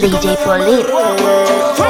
DJ Pauline.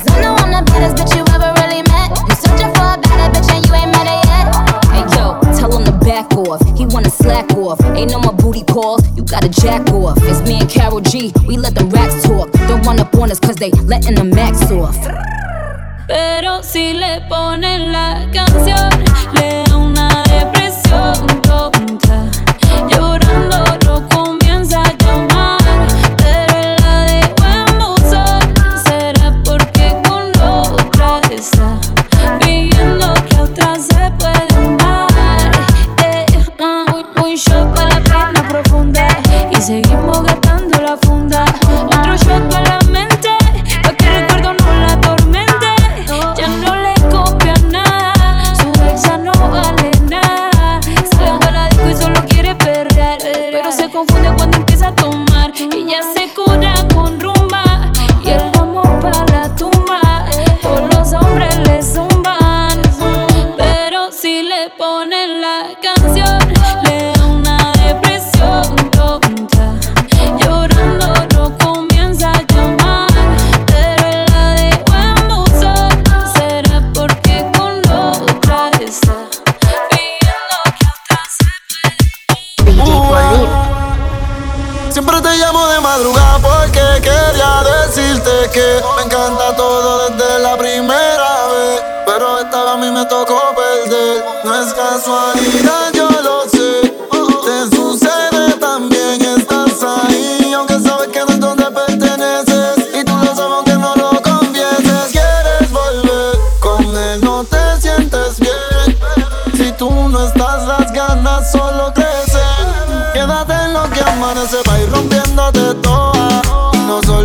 slack off. Ain't no more booty calls, you gotta jack off. It's me and Carol G, we let the rats talk. Don't run up on us cause they letting the max off. Pero si le ponen la canción, le da una depresión.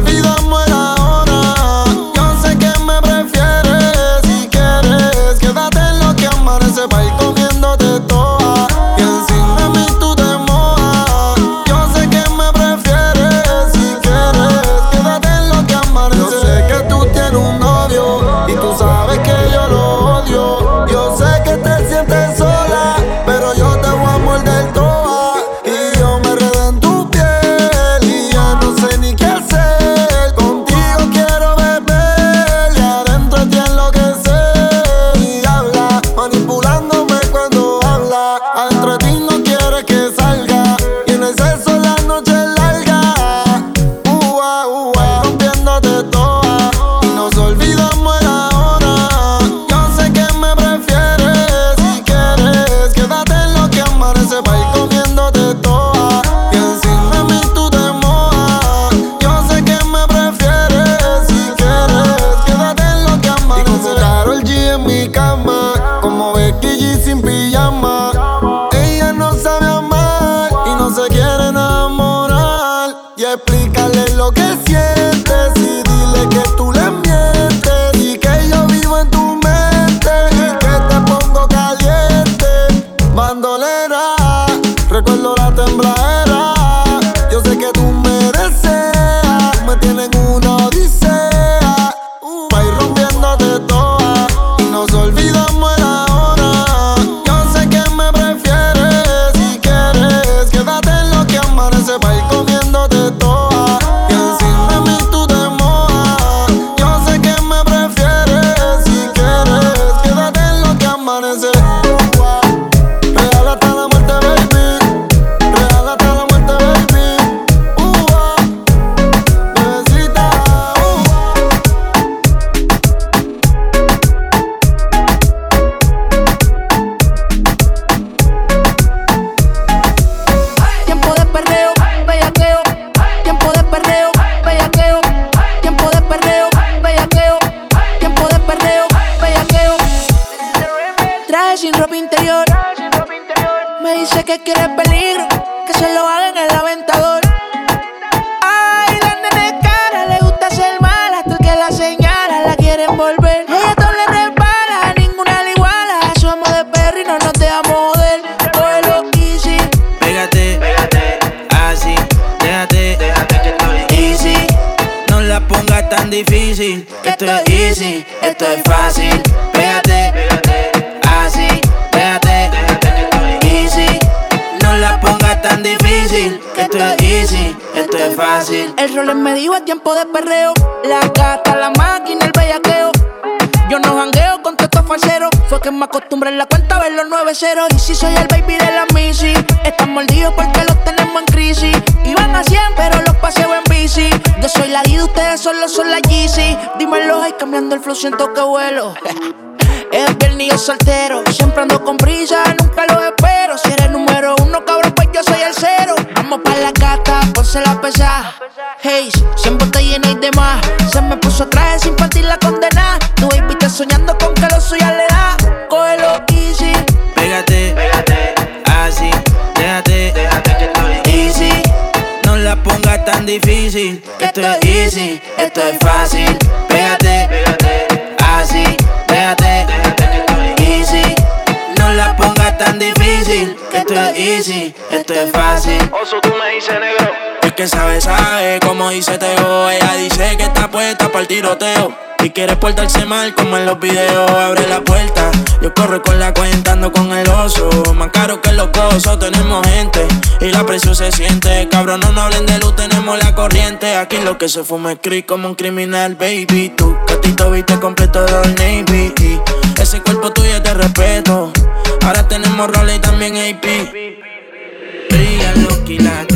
Y esto es fácil. Pégate, así, pégate, easy. No la pongas tan difícil, esto es easy, esto es fácil. El rol es medio a tiempo de perreo. La gata, la máquina, el bellaqueo si soy el baby de la Missy Están mordidos porque los tenemos en crisis. Iban a 100 pero los paseo en bici. Yo soy la I, ustedes solo son la Yeezy. Dímelo ahí cambiando el flow siento que vuelo. Es viernes soltero. Siempre ando con brisa, nunca lo espero. Si eres número uno cabrón pues yo soy el cero. Vamos pa' la gata, ponse la pesa. Hey, siempre te llena y demás Se me puso traje sin partir la está soñando con que lo suya le da. Cógelo easy. Pégate, pégate, así, déjate, déjate que estoy easy. No la pongas tan difícil, que esto es easy, esto es fácil. Pégate, pégate, así, déjate, déjate que estoy easy. No la pongas tan difícil, que esto es easy, esto es fácil. Oso, tú me dices negro. Que sabe, sabe, como dice Teo. Ella dice que está puesta para el tiroteo. Si quieres portarse mal como en los videos, abre la puerta. Yo corro con la cuenta, ando con el oso. Más caro que los cosos, tenemos gente. Y la presión se siente. Cabrón, no, hablen de luz, tenemos la corriente. Aquí lo que se fuma es creep como un criminal, baby. Tú, catito, viste completo del Navy. ese cuerpo tuyo te respeto. Ahora tenemos roles y también AP. Brilla los quilates,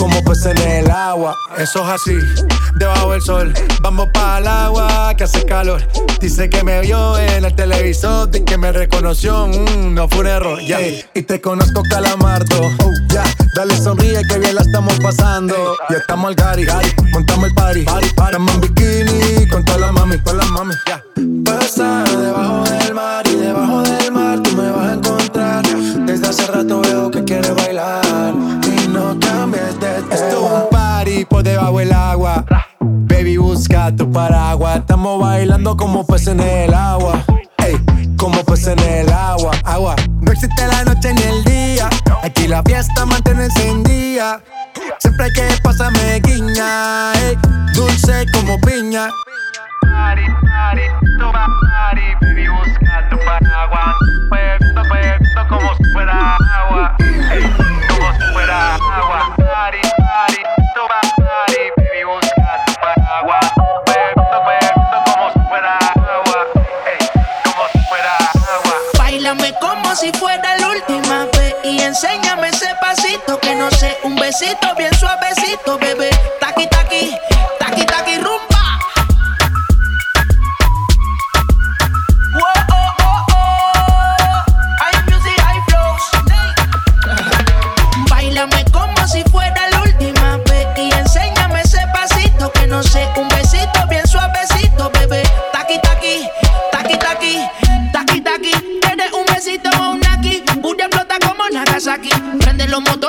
como pues en el agua. Eso es así, debajo del sol. Vamos para el agua que hace calor. Dice que me vio en el televisor y que me reconoció. Mm, no fue un error, ya. Y te conozco, calamardo. Oh, ya, dale sonríe que bien la estamos pasando. Ya estamos al gari, montamos el party. party, Estamos en bikini con todas las mami, con las mami. Ya. Pasa debajo del mar y debajo del mar tú me vas a encontrar. Desde hace rato veo que quieres bailar no cambies de tema. Esto es un party por debajo del agua. Baby, busca tu paraguas. Estamos bailando como peces en el agua. Ey, como peces en el agua. Agua. No existe la noche ni el día. Aquí la fiesta mantiene encendida. Siempre hay que pasarme guiña. Ey, dulce como piña. Party, party, toma party, baby, busca tu paraguas. Puesto, puesto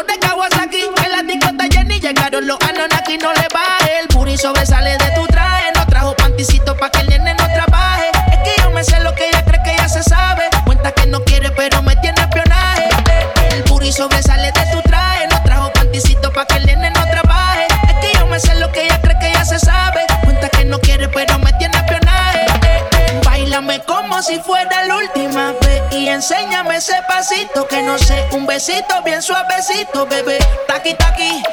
Los motores Kawasaki. Que la discota Jenny llegaron los Anonaki. No le baje. El puri sobresale de tu traje. No trajo panticito pa' que el nene no trabaje. Es que yo me sé lo que ella cree que ya se sabe. Cuenta que no quiere, pero me tiene espionaje. El puri sobresale de tu traje. No trajo panticito pa' que el nene no trabaje. Es que yo me sé lo que ella cree que ya se sabe. Cuenta que no quiere, pero me tiene espionaje. Bailame como si fuera la última vez y enséñame ese pasito que no sé, un besito bien despacito, bebé. Taki, taki.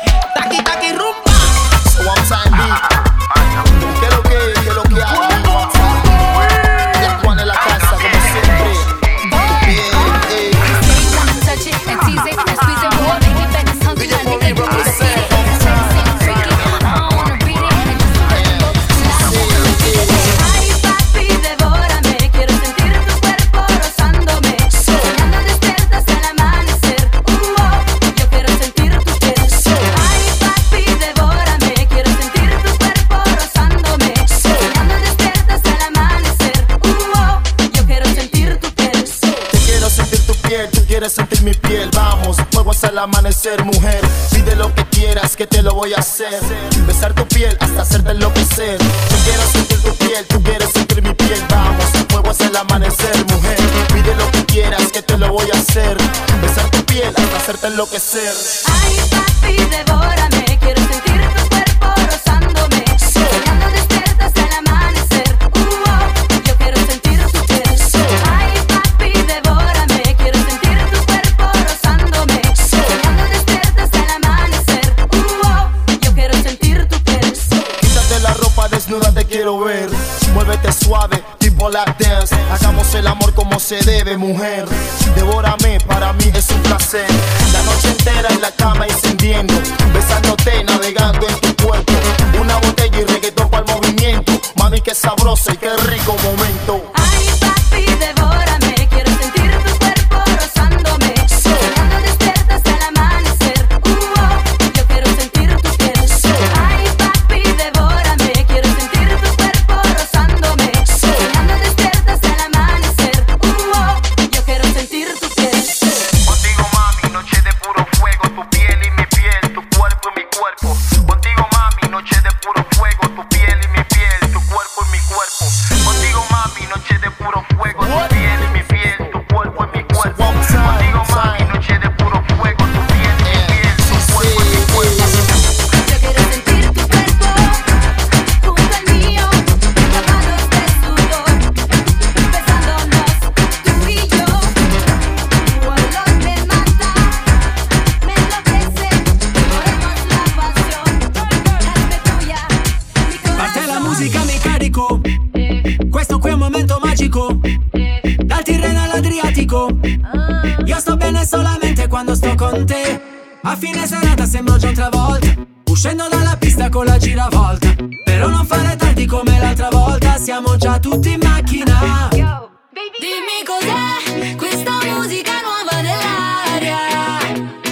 Amanecer, mujer. Pide lo que quieras, que te lo voy a hacer. Besar tu piel hasta hacerte enloquecer. Tú quieres sentir tu piel, tú quieres sentir mi piel, vamos, fuego hasta el amanecer, mujer. Pide lo que quieras, que te lo voy a hacer. Besar tu piel hasta hacerte enloquecer. Ay, papi, devórame, ver. Muévete suave, tipo la dance. Hagamos el amor como se debe, mujer. Devórame, para mí es un placer. La noche entera en la cama encendiendo. Besándote, navegando en tu cuerpo. Una botella y reggaetón para el movimiento. Mami, qué sabroso y qué quando sto con te. A fine serata sembro John Travolta Uscendo dalla pista con la giravolta. Però non fare tardi come l'altra volta Siamo già tutti in macchina. Dimmi cos'è questa musica nuova nell'aria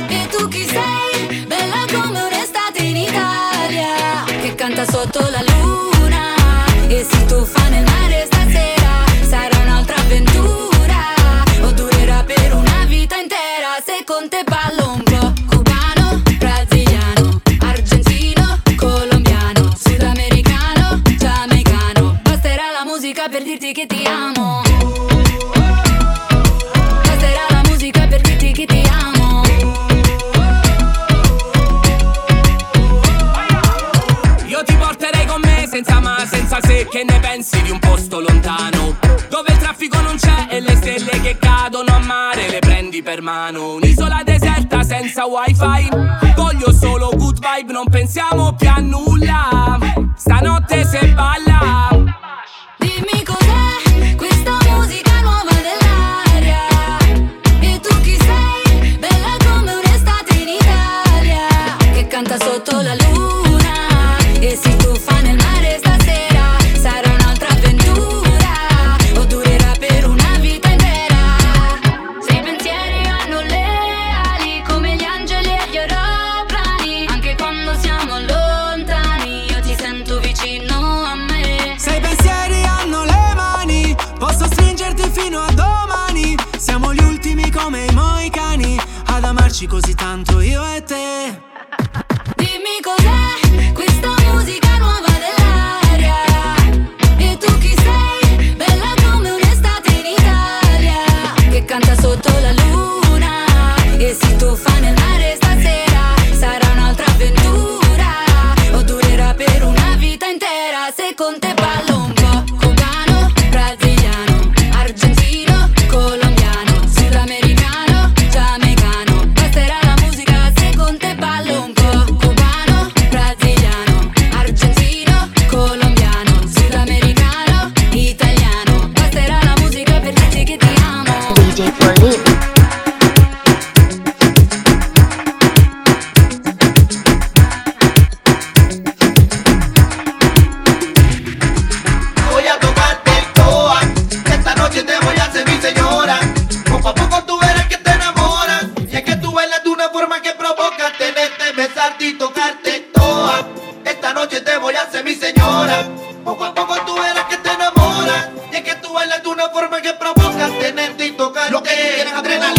E tu chi sei? Bella come un'estate in Italia Che canta sotto la luna. E si tuffa nel mare per mano. Un'isola deserta senza wifi. Voglio solo good vibe, non pensiamo più a nulla. Stanotte se balla señora. Poco a poco tú verás que te enamoras. Y es que tú bailas de una forma que provoca tenerte y tocar lo que quieras adrenalina.